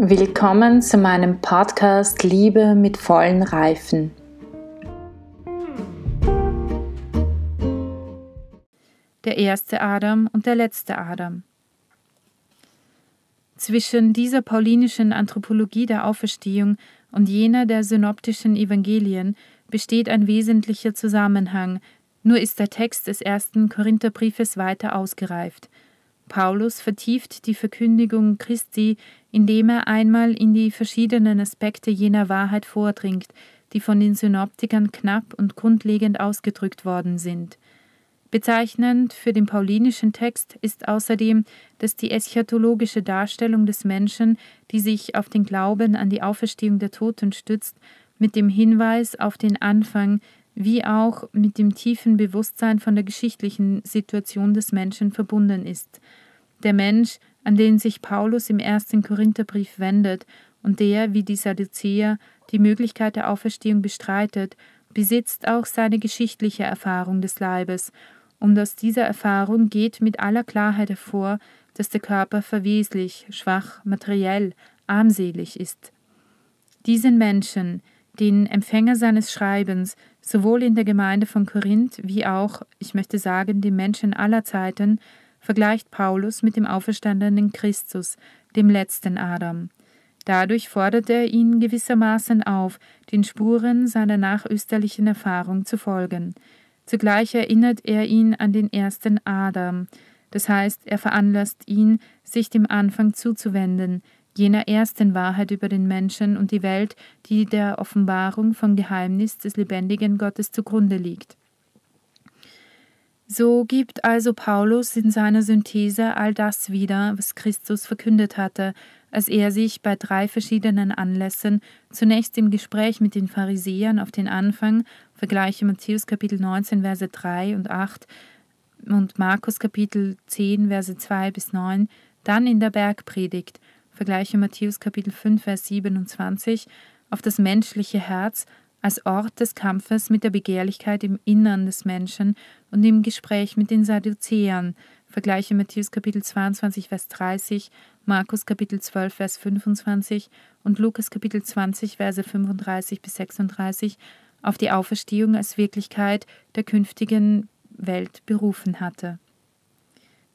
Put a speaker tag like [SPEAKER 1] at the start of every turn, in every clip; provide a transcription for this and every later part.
[SPEAKER 1] Willkommen zu meinem Podcast Liebe mit vollen Reifen.
[SPEAKER 2] Der erste Adam und der letzte Adam. Zwischen dieser paulinischen Anthropologie der Auferstehung und jener der synoptischen Evangelien besteht ein wesentlicher Zusammenhang, nur ist der Text des ersten Korintherbriefes weiter ausgereift. Paulus vertieft die Verkündigung Christi, indem er einmal in die verschiedenen Aspekte jener Wahrheit vordringt, die von den Synoptikern knapp und grundlegend ausgedrückt worden sind. Bezeichnend für den paulinischen Text ist außerdem, dass die eschatologische Darstellung des Menschen, die sich auf den Glauben an die Auferstehung der Toten stützt, mit dem Hinweis auf den Anfang wie auch mit dem tiefen Bewusstsein von der geschichtlichen Situation des Menschen verbunden ist. Der Mensch, an den sich Paulus im ersten Korintherbrief wendet und der, wie die Sadduzäer, die Möglichkeit der Auferstehung bestreitet, besitzt auch seine geschichtliche Erfahrung des Leibes, und aus dieser Erfahrung geht mit aller Klarheit hervor, dass der Körper verweslich, schwach, materiell, armselig ist. Diesen Menschen, den Empfänger seines Schreibens, sowohl in der Gemeinde von Korinth wie auch, ich möchte sagen, den Menschen aller Zeiten, vergleicht Paulus mit dem auferstandenen Christus, dem letzten Adam. Dadurch fordert er ihn gewissermaßen auf, den Spuren seiner nachösterlichen Erfahrung zu folgen. Zugleich erinnert er ihn an den ersten Adam, das heißt, er veranlasst ihn, sich dem Anfang zuzuwenden, jener ersten Wahrheit über den Menschen und die Welt, die der Offenbarung vom Geheimnis des lebendigen Gottes zugrunde liegt. So gibt also Paulus in seiner Synthese all das wieder, was Christus verkündet hatte, als er sich bei drei verschiedenen Anlässen, zunächst im Gespräch mit den Pharisäern auf den Anfang, vergleiche Matthäus Kapitel 19, Verse 3 und 8 und Markus Kapitel 10, Verse 2 bis 9, dann in der Bergpredigt, vergleiche Matthäus Kapitel 5, Vers 27, auf das menschliche Herz als Ort des Kampfes mit der Begehrlichkeit im Innern des Menschen und im Gespräch mit den Sadduzäern. Vergleiche Matthäus Kapitel 22, Vers 30, Markus Kapitel 12, Vers 25 und Lukas Kapitel 20, Verse 35 bis 36 auf die Auferstehung als Wirklichkeit der künftigen Welt berufen hatte.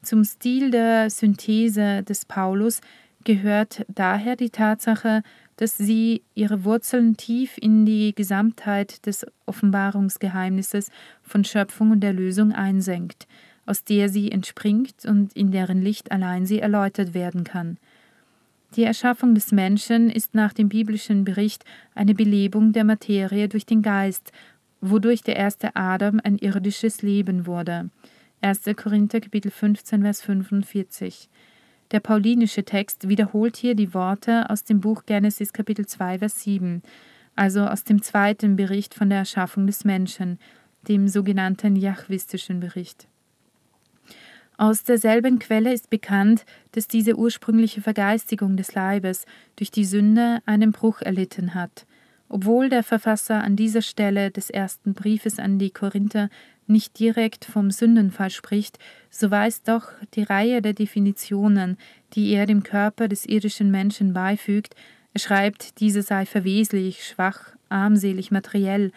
[SPEAKER 2] Zum Stil der Synthese des Paulus gehört daher die Tatsache, dass sie ihre Wurzeln tief in die Gesamtheit des Offenbarungsgeheimnisses von Schöpfung und Erlösung einsenkt, aus der sie entspringt und in deren Licht allein sie erläutert werden kann. Die Erschaffung des Menschen ist nach dem biblischen Bericht eine Belebung der Materie durch den Geist, wodurch der erste Adam ein irdisches Leben wurde. 1. Korinther Kapitel 15 Vers 45 der paulinische Text wiederholt hier die Worte aus dem Buch Genesis Kapitel 2, Vers 7, also aus dem zweiten Bericht von der Erschaffung des Menschen, dem sogenannten jachwistischen Bericht. Aus derselben Quelle ist bekannt, dass diese ursprüngliche Vergeistigung des Leibes durch die Sünde einen Bruch erlitten hat. Obwohl der Verfasser an dieser Stelle des ersten Briefes an die Korinther nicht direkt vom Sündenfall spricht, so weist doch die Reihe der Definitionen, die er dem Körper des irdischen Menschen beifügt, er schreibt, diese sei verweslich, schwach, armselig, materiell,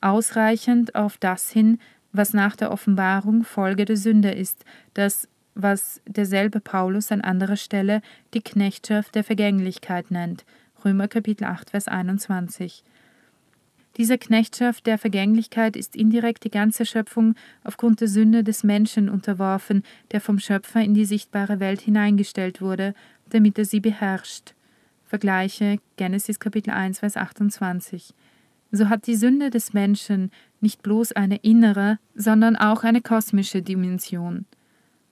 [SPEAKER 2] ausreichend auf das hin, was nach der Offenbarung Folge der Sünde ist, das, was derselbe Paulus an anderer Stelle die Knechtschaft der Vergänglichkeit nennt. Römer Kapitel 8, Vers 21. Dieser Knechtschaft der Vergänglichkeit ist indirekt die ganze Schöpfung aufgrund der Sünde des Menschen unterworfen, der vom Schöpfer in die sichtbare Welt hineingestellt wurde, damit er sie beherrscht. Vergleiche Genesis Kapitel 1, Vers 28. So hat die Sünde des Menschen nicht bloß eine innere, sondern auch eine kosmische Dimension.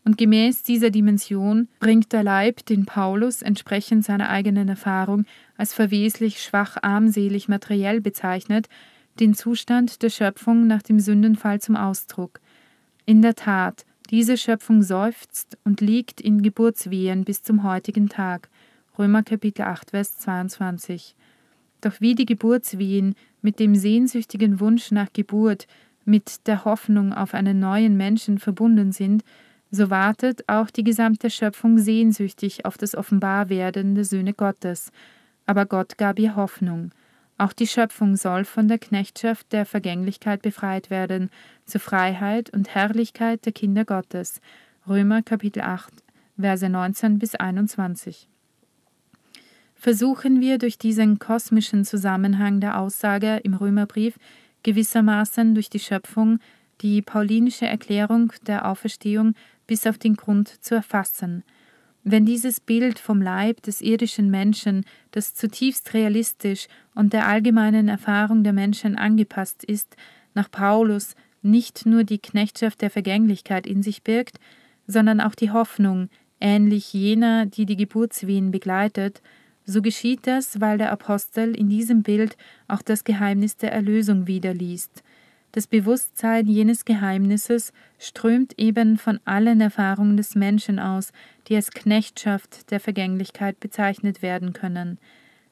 [SPEAKER 2] Und gemäß dieser Dimension bringt der Leib den Paulus entsprechend seiner eigenen Erfahrung als verweslich, schwach, armselig, materiell bezeichnet, den Zustand der Schöpfung nach dem Sündenfall zum Ausdruck. In der Tat, diese Schöpfung seufzt und liegt in Geburtswehen bis zum heutigen Tag. Römer Kapitel 8, Vers 22. Doch wie die Geburtswehen mit dem sehnsüchtigen Wunsch nach Geburt, mit der Hoffnung auf einen neuen Menschen verbunden sind, so wartet auch die gesamte Schöpfung sehnsüchtig auf das Offenbarwerden der Söhne Gottes. Aber Gott gab ihr Hoffnung. Auch die Schöpfung soll von der Knechtschaft der Vergänglichkeit befreit werden, zur Freiheit und Herrlichkeit der Kinder Gottes. Römer Kapitel 8, Verse 19 bis 21. Versuchen wir durch diesen kosmischen Zusammenhang der Aussage im Römerbrief gewissermaßen durch die Schöpfung die paulinische Erklärung der Auferstehung bis auf den Grund zu erfassen. Wenn dieses Bild vom Leib des irdischen Menschen, das zutiefst realistisch und der allgemeinen Erfahrung der Menschen angepasst ist, nach Paulus nicht nur die Knechtschaft der Vergänglichkeit in sich birgt, sondern auch die Hoffnung, ähnlich jener, die die Geburtswehen begleitet, so geschieht das, weil der Apostel in diesem Bild auch das Geheimnis der Erlösung wiederliest. Das Bewusstsein jenes Geheimnisses strömt eben von allen Erfahrungen des Menschen aus, die als Knechtschaft der Vergänglichkeit bezeichnet werden können.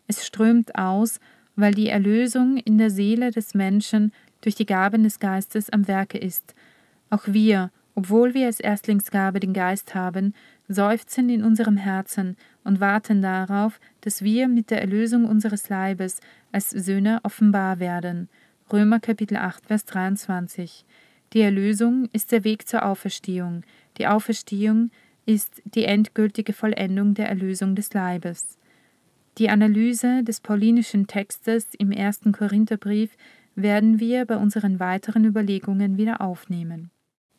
[SPEAKER 2] Es strömt aus, weil die Erlösung in der Seele des Menschen durch die Gaben des Geistes am Werke ist. Auch wir, obwohl wir als Erstlingsgabe den Geist haben, seufzen in unserem Herzen und warten darauf, dass wir mit der Erlösung unseres Leibes als Söhne offenbar werden. Römer Kapitel 8, Vers 23. Die Erlösung ist der Weg zur Auferstehung. Die Auferstehung ist die endgültige Vollendung der Erlösung des Leibes. Die Analyse des paulinischen Textes im ersten Korintherbrief werden wir bei unseren weiteren Überlegungen wieder aufnehmen.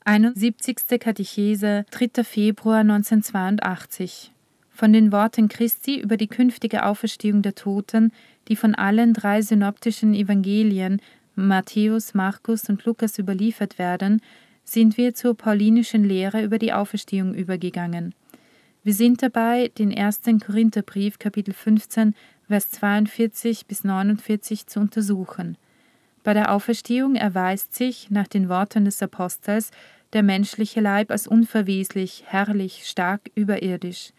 [SPEAKER 2] 71. Katechese, 3. Februar 1982. Von den Worten Christi über die künftige Auferstehung der Toten, die von allen drei synoptischen Evangelien Matthäus, Markus und Lukas überliefert werden, sind wir zur paulinischen Lehre über die Auferstehung übergegangen. Wir sind dabei, den ersten Korintherbrief, Kapitel 15, Vers 42 bis 49 zu untersuchen. Bei der Auferstehung erweist sich, nach den Worten des Apostels, der menschliche Leib als unverweslich, herrlich, stark, überirdisch.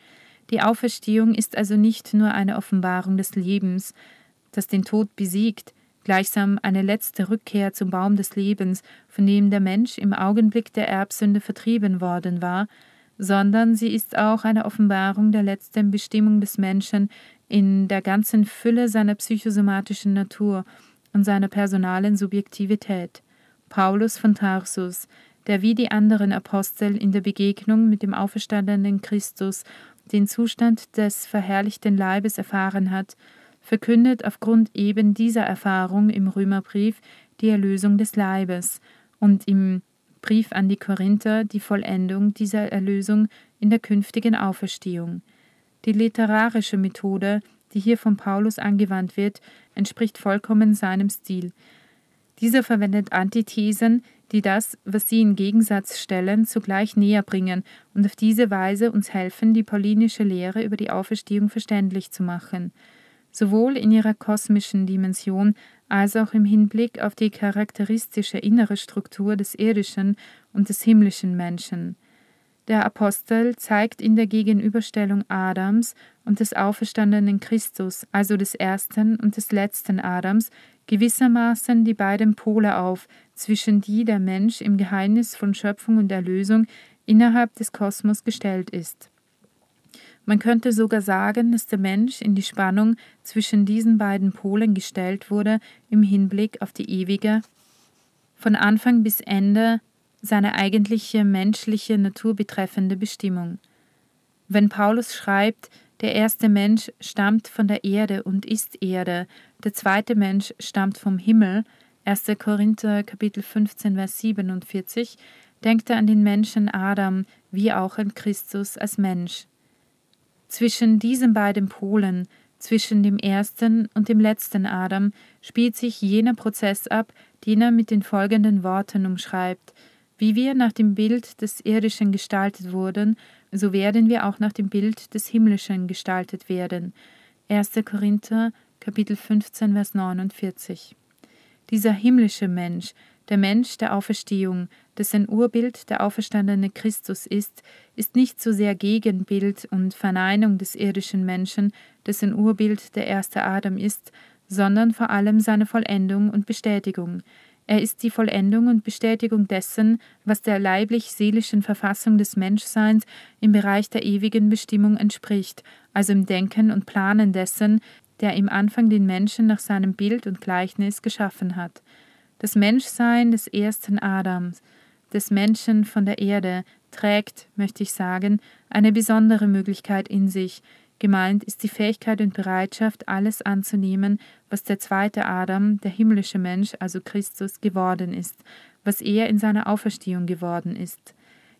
[SPEAKER 2] Die Auferstehung ist also nicht nur eine Offenbarung des Lebens, das den Tod besiegt, gleichsam eine letzte Rückkehr zum Baum des Lebens, von dem der Mensch im Augenblick der Erbsünde vertrieben worden war, sondern sie ist auch eine Offenbarung der letzten Bestimmung des Menschen in der ganzen Fülle seiner psychosomatischen Natur und seiner personalen Subjektivität. Paulus von Tarsus, der wie die anderen Apostel in der Begegnung mit dem auferstandenen Christus den Zustand des verherrlichten Leibes erfahren hat, verkündet aufgrund eben dieser Erfahrung im Römerbrief die Erlösung des Leibes und im Brief an die Korinther die Vollendung dieser Erlösung in der künftigen Auferstehung. Die literarische Methode, die hier von Paulus angewandt wird, entspricht vollkommen seinem Stil. Dieser verwendet Antithesen, die das, was sie in Gegensatz stellen, zugleich näher bringen und auf diese Weise uns helfen, die paulinische Lehre über die Auferstehung verständlich zu machen sowohl in ihrer kosmischen Dimension als auch im Hinblick auf die charakteristische innere Struktur des irdischen und des himmlischen Menschen. Der Apostel zeigt in der Gegenüberstellung Adams und des auferstandenen Christus, also des ersten und des letzten Adams, gewissermaßen die beiden Pole auf, zwischen die der Mensch im Geheimnis von Schöpfung und Erlösung innerhalb des Kosmos gestellt ist. Man könnte sogar sagen, dass der Mensch in die Spannung zwischen diesen beiden Polen gestellt wurde im Hinblick auf die ewige, von Anfang bis Ende seine eigentliche menschliche Natur betreffende Bestimmung. Wenn Paulus schreibt, der erste Mensch stammt von der Erde und ist Erde, der zweite Mensch stammt vom Himmel, 1. Korinther Kapitel 15 Vers 47, denkt er an den Menschen Adam wie auch an Christus als Mensch. Zwischen diesen beiden Polen, zwischen dem ersten und dem letzten Adam, spielt sich jener Prozess ab, den er mit den folgenden Worten umschreibt. Wie wir nach dem Bild des Irdischen gestaltet wurden, so werden wir auch nach dem Bild des Himmlischen gestaltet werden. 1. Korinther, Kapitel 15, Vers 49. Dieser himmlische Mensch, der Mensch der Auferstehung, dessen Urbild der auferstandene Christus ist, ist nicht so sehr Gegenbild und Verneinung des irdischen Menschen, dessen Urbild der erste Adam ist, sondern vor allem seine Vollendung und Bestätigung. Er ist die Vollendung und Bestätigung dessen, was der leiblich-seelischen Verfassung des Menschseins im Bereich der ewigen Bestimmung entspricht, also im Denken und Planen dessen, der im Anfang den Menschen nach seinem Bild und Gleichnis geschaffen hat. Das Menschsein des ersten Adams, des Menschen von der Erde, trägt, möchte ich sagen, eine besondere Möglichkeit in sich, Gemeint ist die Fähigkeit und Bereitschaft, alles anzunehmen, was der zweite Adam, der himmlische Mensch, also Christus, geworden ist, was er in seiner Auferstehung geworden ist.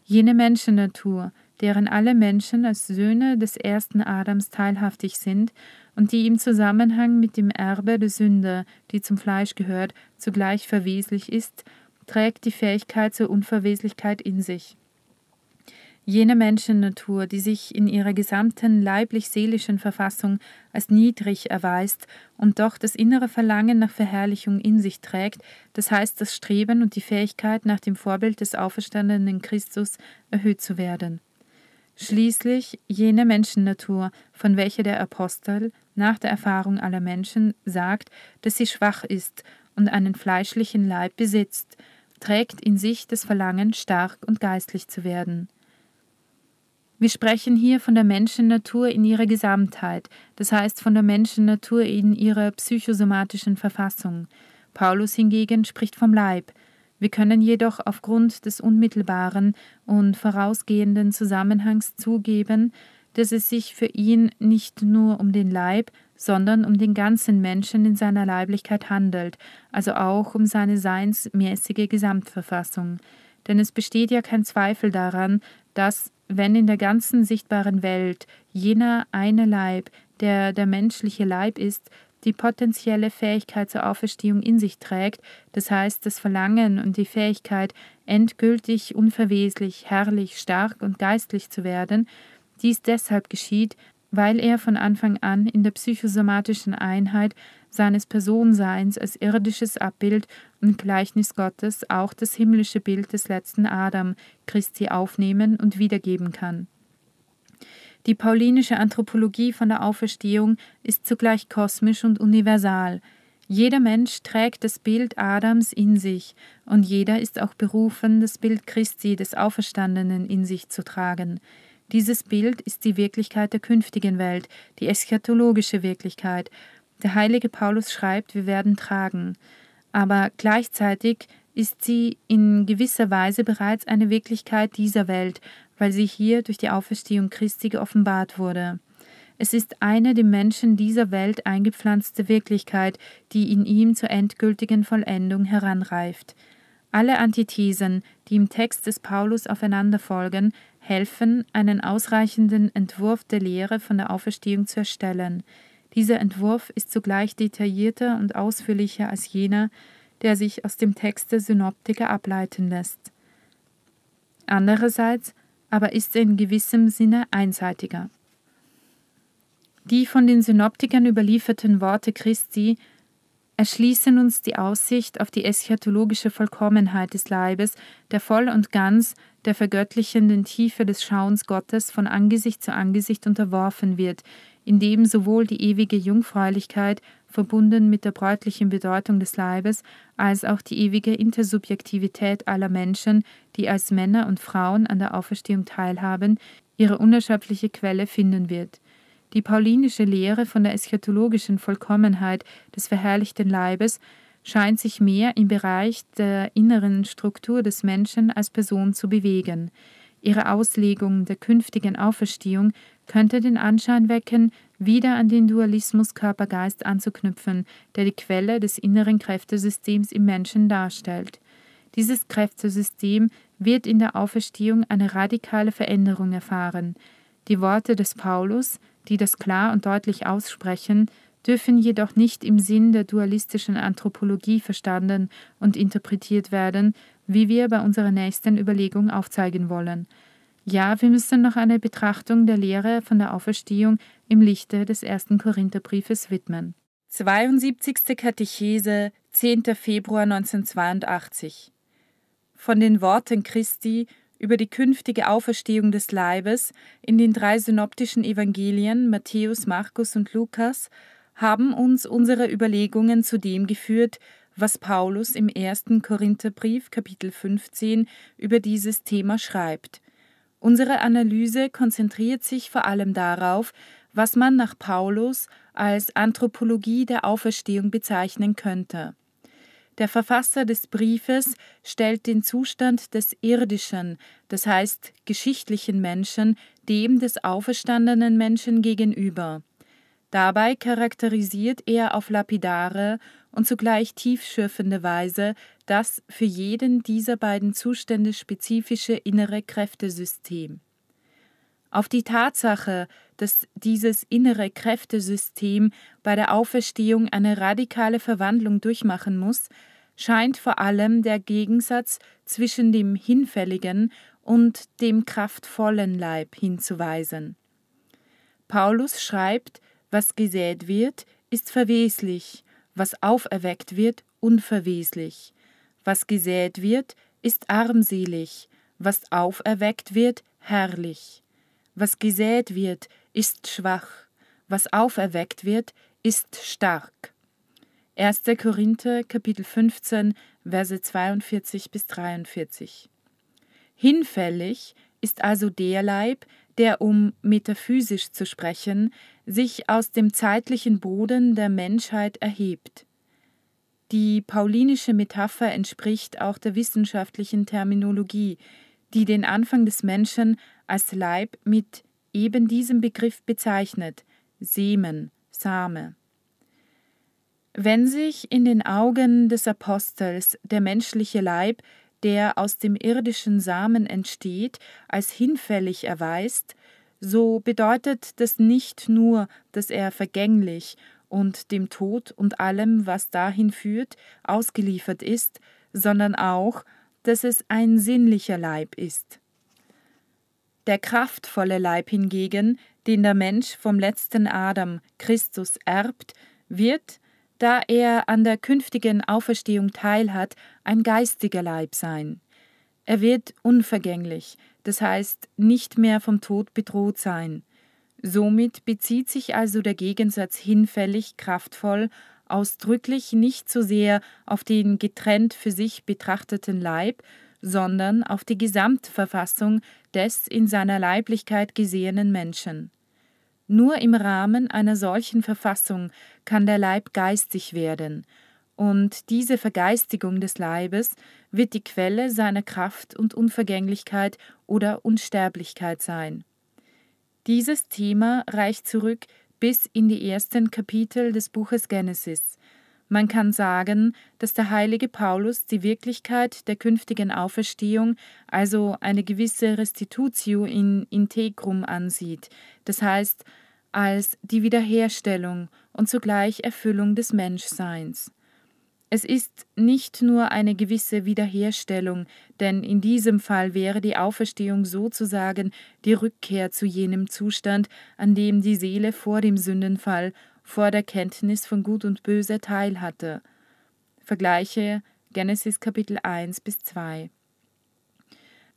[SPEAKER 2] Jene Menschennatur, deren alle Menschen als Söhne des ersten Adams teilhaftig sind und die im Zusammenhang mit dem Erbe der Sünde, die zum Fleisch gehört, zugleich verweslich ist, trägt die Fähigkeit zur Unverweslichkeit in sich. Jene Menschennatur, die sich in ihrer gesamten leiblich-seelischen Verfassung als niedrig erweist und doch das innere Verlangen nach Verherrlichung in sich trägt, das heißt das Streben und die Fähigkeit, nach dem Vorbild des auferstandenen Christus erhöht zu werden. Schließlich jene Menschennatur, von welcher der Apostel nach der Erfahrung aller Menschen sagt, dass sie schwach ist und einen fleischlichen Leib besitzt, trägt in sich das Verlangen, stark und geistlich zu werden. Wir sprechen hier von der Menschennatur in ihrer Gesamtheit, das heißt von der Menschennatur in ihrer psychosomatischen Verfassung. Paulus hingegen spricht vom Leib. Wir können jedoch aufgrund des unmittelbaren und vorausgehenden Zusammenhangs zugeben, dass es sich für ihn nicht nur um den Leib, sondern um den ganzen Menschen in seiner Leiblichkeit handelt, also auch um seine seinsmäßige Gesamtverfassung. Denn es besteht ja kein Zweifel daran, dass wenn in der ganzen sichtbaren Welt jener eine Leib, der der menschliche Leib ist, die potenzielle Fähigkeit zur Auferstehung in sich trägt, das heißt das Verlangen und die Fähigkeit, endgültig, unverweslich, herrlich, stark und geistlich zu werden, dies deshalb geschieht, weil er von Anfang an in der psychosomatischen Einheit seines Personseins als irdisches Abbild und Gleichnis Gottes auch das himmlische Bild des letzten Adam, Christi, aufnehmen und wiedergeben kann. Die paulinische Anthropologie von der Auferstehung ist zugleich kosmisch und universal. Jeder Mensch trägt das Bild Adams in sich, und jeder ist auch berufen, das Bild Christi des Auferstandenen in sich zu tragen. Dieses Bild ist die Wirklichkeit der künftigen Welt, die eschatologische Wirklichkeit, der heilige Paulus schreibt, wir werden tragen, aber gleichzeitig ist sie in gewisser Weise bereits eine Wirklichkeit dieser Welt, weil sie hier durch die Auferstehung Christi geoffenbart wurde. Es ist eine dem Menschen dieser Welt eingepflanzte Wirklichkeit, die in ihm zur endgültigen Vollendung heranreift. Alle Antithesen, die im Text des Paulus aufeinander folgen, helfen, einen ausreichenden Entwurf der Lehre von der Auferstehung zu erstellen. Dieser Entwurf ist zugleich detaillierter und ausführlicher als jener, der sich aus dem Text der Synoptiker ableiten lässt. Andererseits aber ist in gewissem Sinne einseitiger. Die von den Synoptikern überlieferten Worte Christi erschließen uns die Aussicht auf die eschatologische Vollkommenheit des Leibes, der voll und ganz der vergöttlichenden Tiefe des Schauens Gottes von Angesicht zu Angesicht unterworfen wird, in dem sowohl die ewige Jungfräulichkeit, verbunden mit der bräutlichen Bedeutung des Leibes, als auch die ewige Intersubjektivität aller Menschen, die als Männer und Frauen an der Auferstehung teilhaben, ihre unerschöpfliche Quelle finden wird. Die paulinische Lehre von der eschatologischen Vollkommenheit des verherrlichten Leibes scheint sich mehr im Bereich der inneren Struktur des Menschen als Person zu bewegen. Ihre Auslegung der künftigen Auferstehung könnte den Anschein wecken, wieder an den Dualismus Körper-Geist anzuknüpfen, der die Quelle des inneren Kräftesystems im Menschen darstellt. Dieses Kräftesystem wird in der Auferstehung eine radikale Veränderung erfahren. Die Worte des Paulus, die das klar und deutlich aussprechen, dürfen jedoch nicht im Sinn der dualistischen Anthropologie verstanden und interpretiert werden, wie wir bei unserer nächsten Überlegung aufzeigen wollen. Ja, wir müssen noch eine Betrachtung der Lehre von der Auferstehung im Lichte des ersten Korintherbriefes widmen. 72. Katechese, 10. Februar 1982 Von den Worten Christi über die künftige Auferstehung des Leibes in den drei synoptischen Evangelien Matthäus, Markus und Lukas haben uns unsere Überlegungen zu dem geführt, was Paulus im 1. Korintherbrief Kapitel 15 über dieses Thema schreibt. Unsere Analyse konzentriert sich vor allem darauf, was man nach Paulus als Anthropologie der Auferstehung bezeichnen könnte. Der Verfasser des Briefes stellt den Zustand des irdischen, das heißt geschichtlichen Menschen, dem des auferstandenen Menschen gegenüber. Dabei charakterisiert er auf lapidare und zugleich tiefschürfende Weise das für jeden dieser beiden Zustände spezifische innere Kräftesystem. Auf die Tatsache, dass dieses innere Kräftesystem bei der Auferstehung eine radikale Verwandlung durchmachen muss, scheint vor allem der Gegensatz zwischen dem hinfälligen und dem kraftvollen Leib hinzuweisen. Paulus schreibt, was gesät wird, ist verweslich, was auferweckt wird, unverweslich. Was gesät wird, ist armselig, was auferweckt wird, herrlich. Was gesät wird, ist schwach, was auferweckt wird, ist stark. 1. Korinther Kapitel 15 Verse 42 bis 43. Hinfällig ist also der Leib, der, um metaphysisch zu sprechen, sich aus dem zeitlichen Boden der Menschheit erhebt. Die paulinische Metapher entspricht auch der wissenschaftlichen Terminologie, die den Anfang des Menschen als Leib mit eben diesem Begriff bezeichnet, Semen, Same. Wenn sich in den Augen des Apostels der menschliche Leib der aus dem irdischen Samen entsteht, als hinfällig erweist, so bedeutet das nicht nur, dass er vergänglich und dem Tod und allem, was dahin führt, ausgeliefert ist, sondern auch, dass es ein sinnlicher Leib ist. Der kraftvolle Leib hingegen, den der Mensch vom letzten Adam, Christus, erbt, wird, da er an der künftigen Auferstehung teilhat, ein geistiger Leib sein. Er wird unvergänglich, das heißt nicht mehr vom Tod bedroht sein. Somit bezieht sich also der Gegensatz hinfällig kraftvoll ausdrücklich nicht so sehr auf den getrennt für sich betrachteten Leib, sondern auf die Gesamtverfassung des in seiner Leiblichkeit gesehenen Menschen. Nur im Rahmen einer solchen Verfassung kann der Leib geistig werden, und diese Vergeistigung des Leibes wird die Quelle seiner Kraft und Unvergänglichkeit oder Unsterblichkeit sein. Dieses Thema reicht zurück bis in die ersten Kapitel des Buches Genesis. Man kann sagen, dass der heilige Paulus die Wirklichkeit der künftigen Auferstehung, also eine gewisse Restitutio in integrum ansieht, das heißt als die Wiederherstellung und zugleich Erfüllung des Menschseins. Es ist nicht nur eine gewisse Wiederherstellung, denn in diesem Fall wäre die Auferstehung sozusagen die Rückkehr zu jenem Zustand, an dem die Seele vor dem Sündenfall, vor der Kenntnis von Gut und Böse teilhatte. Vergleiche Genesis Kapitel 1 bis 2.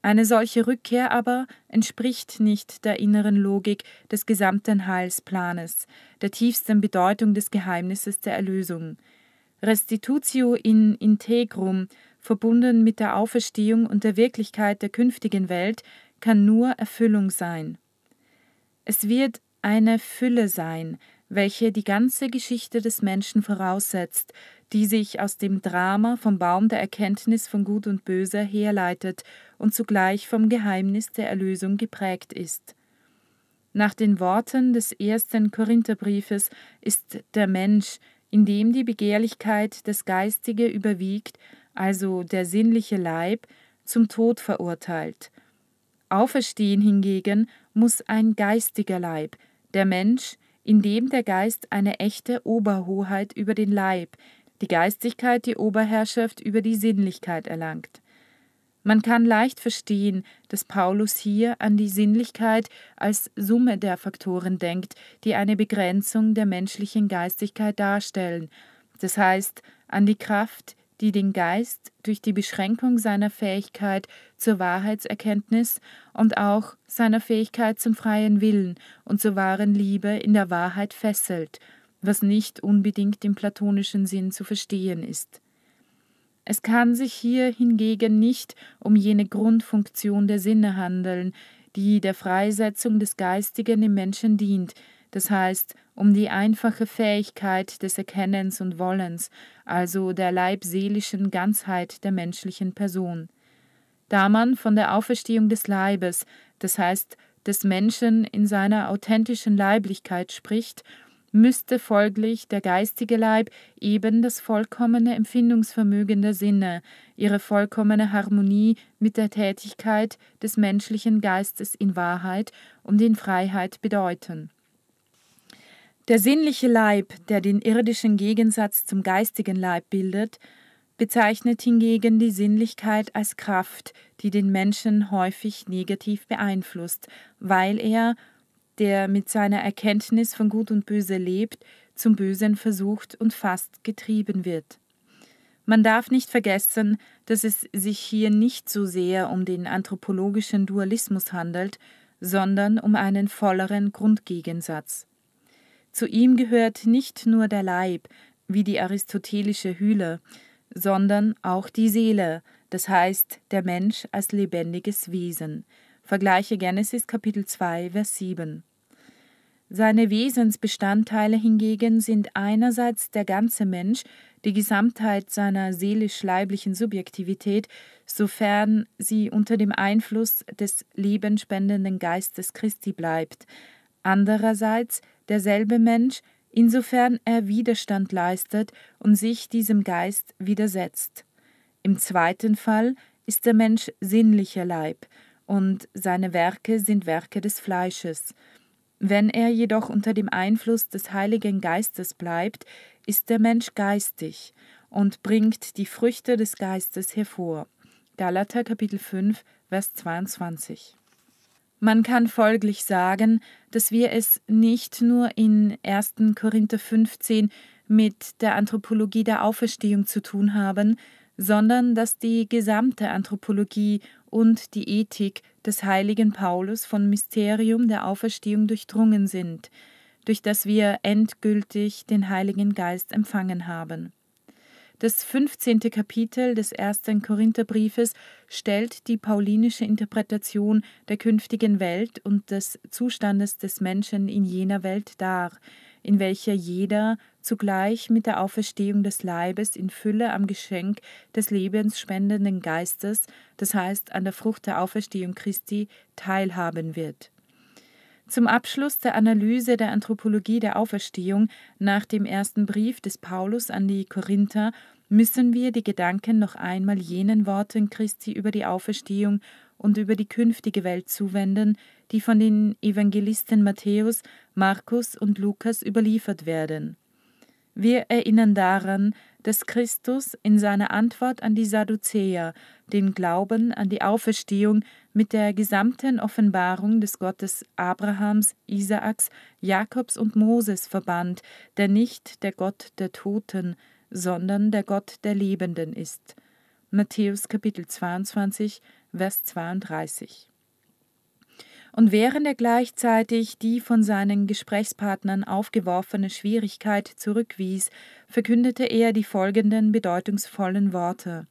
[SPEAKER 2] Eine solche Rückkehr aber entspricht nicht der inneren Logik des gesamten Heilsplanes, der tiefsten Bedeutung des Geheimnisses der Erlösung. Restitutio in integrum, verbunden mit der Auferstehung und der Wirklichkeit der künftigen Welt, kann nur Erfüllung sein. Es wird eine Fülle sein, welche die ganze Geschichte des Menschen voraussetzt, die sich aus dem Drama vom Baum der Erkenntnis von Gut und Böse herleitet und zugleich vom Geheimnis der Erlösung geprägt ist. Nach den Worten des ersten Korintherbriefes ist der Mensch, in dem die Begehrlichkeit des Geistige überwiegt, also der sinnliche Leib, zum Tod verurteilt. Auferstehen hingegen muss ein geistiger Leib, der Mensch, in dem der Geist eine echte Oberhoheit über den Leib, die Geistigkeit die Oberherrschaft über die Sinnlichkeit erlangt. Man kann leicht verstehen, dass Paulus hier an die Sinnlichkeit als Summe der Faktoren denkt, die eine Begrenzung der menschlichen Geistigkeit darstellen, das heißt an die Kraft, die den Geist durch die Beschränkung seiner Fähigkeit zur Wahrheitserkenntnis und auch seiner Fähigkeit zum freien Willen und zur wahren Liebe in der Wahrheit fesselt, was nicht unbedingt im platonischen Sinn zu verstehen ist. Es kann sich hier hingegen nicht um jene Grundfunktion der Sinne handeln, die der Freisetzung des Geistigen im Menschen dient, das heißt um die einfache Fähigkeit des Erkennens und Wollens, also der leibseelischen Ganzheit der menschlichen Person. Da man von der Auferstehung des Leibes, das heißt des Menschen in seiner authentischen Leiblichkeit spricht müsste folglich der geistige Leib eben das vollkommene Empfindungsvermögen der Sinne, ihre vollkommene Harmonie mit der Tätigkeit des menschlichen Geistes in Wahrheit und in Freiheit bedeuten. Der sinnliche Leib, der den irdischen Gegensatz zum geistigen Leib bildet, bezeichnet hingegen die Sinnlichkeit als Kraft, die den Menschen häufig negativ beeinflusst, weil er, der mit seiner Erkenntnis von Gut und Böse lebt, zum Bösen versucht und fast getrieben wird. Man darf nicht vergessen, dass es sich hier nicht so sehr um den anthropologischen Dualismus handelt, sondern um einen volleren Grundgegensatz. Zu ihm gehört nicht nur der Leib, wie die aristotelische Hülle, sondern auch die Seele, das heißt der Mensch als lebendiges Wesen, Vergleiche Genesis Kapitel 2, Vers 7. Seine Wesensbestandteile hingegen sind einerseits der ganze Mensch, die Gesamtheit seiner seelisch-leiblichen Subjektivität, sofern sie unter dem Einfluss des lebenspendenden Geistes Christi bleibt, andererseits derselbe Mensch, insofern er Widerstand leistet und sich diesem Geist widersetzt. Im zweiten Fall ist der Mensch sinnlicher Leib, und seine Werke sind Werke des Fleisches. Wenn er jedoch unter dem Einfluss des Heiligen Geistes bleibt, ist der Mensch geistig und bringt die Früchte des Geistes hervor. Galater Kapitel 5, Vers 22. Man kann folglich sagen, dass wir es nicht nur in 1. Korinther 15 mit der Anthropologie der Auferstehung zu tun haben, sondern dass die gesamte Anthropologie und die Ethik des heiligen Paulus von Mysterium der Auferstehung durchdrungen sind, durch das wir endgültig den Heiligen Geist empfangen haben. Das 15. Kapitel des ersten Korintherbriefes stellt die paulinische Interpretation der künftigen Welt und des Zustandes des Menschen in jener Welt dar, in welcher jeder zugleich mit der Auferstehung des Leibes in Fülle am Geschenk des lebensspendenden Geistes, das heißt an der Frucht der Auferstehung Christi, teilhaben wird. Zum Abschluss der Analyse der Anthropologie der Auferstehung nach dem ersten Brief des Paulus an die Korinther müssen wir die Gedanken noch einmal jenen Worten Christi über die Auferstehung und über die künftige Welt zuwenden, die von den Evangelisten Matthäus, Markus und Lukas überliefert werden. Wir erinnern daran, dass Christus in seiner Antwort an die Sadduzäer den Glauben an die Auferstehung mit der gesamten Offenbarung des Gottes Abrahams, Isaaks, Jakobs und Moses verband, der nicht der Gott der Toten, sondern der Gott der Lebenden ist. Matthäus Kapitel 22, Vers 32. Und während er gleichzeitig die von seinen Gesprächspartnern aufgeworfene Schwierigkeit zurückwies, verkündete er die folgenden bedeutungsvollen Worte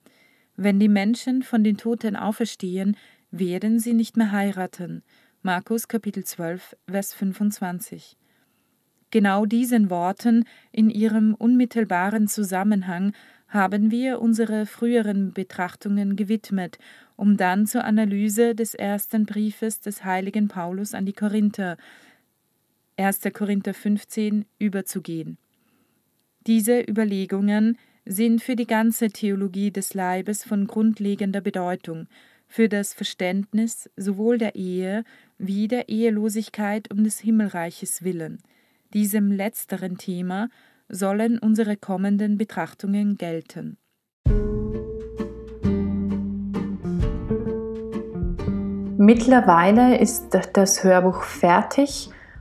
[SPEAKER 2] Wenn die Menschen von den Toten auferstehen, werden sie nicht mehr heiraten. Markus Kapitel 12, Vers 25. Genau diesen Worten in ihrem unmittelbaren Zusammenhang haben wir unsere früheren Betrachtungen gewidmet, um dann zur Analyse des ersten Briefes des heiligen Paulus an die Korinther, 1. Korinther 15, überzugehen. Diese Überlegungen sind für die ganze Theologie des Leibes von grundlegender Bedeutung, für das Verständnis sowohl der Ehe wie der Ehelosigkeit um des Himmelreiches willen – diesem letzteren Thema sollen unsere kommenden Betrachtungen gelten.
[SPEAKER 1] Mittlerweile ist das Hörbuch fertig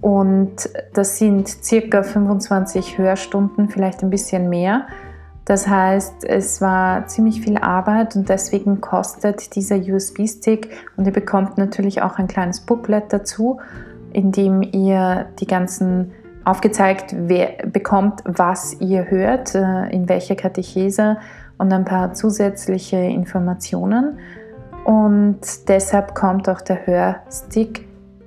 [SPEAKER 1] und das sind circa 25 Hörstunden, vielleicht ein bisschen mehr. Das heißt, es war ziemlich viel Arbeit und deswegen kostet dieser USB-Stick und ihr bekommt natürlich auch ein kleines Booklet dazu, in dem ihr die ganzen aufgezeigt bekommt, was ihr hört, äh, in welcher Katechese und ein paar zusätzliche Informationen. Und deshalb kommt auch der Hörstick,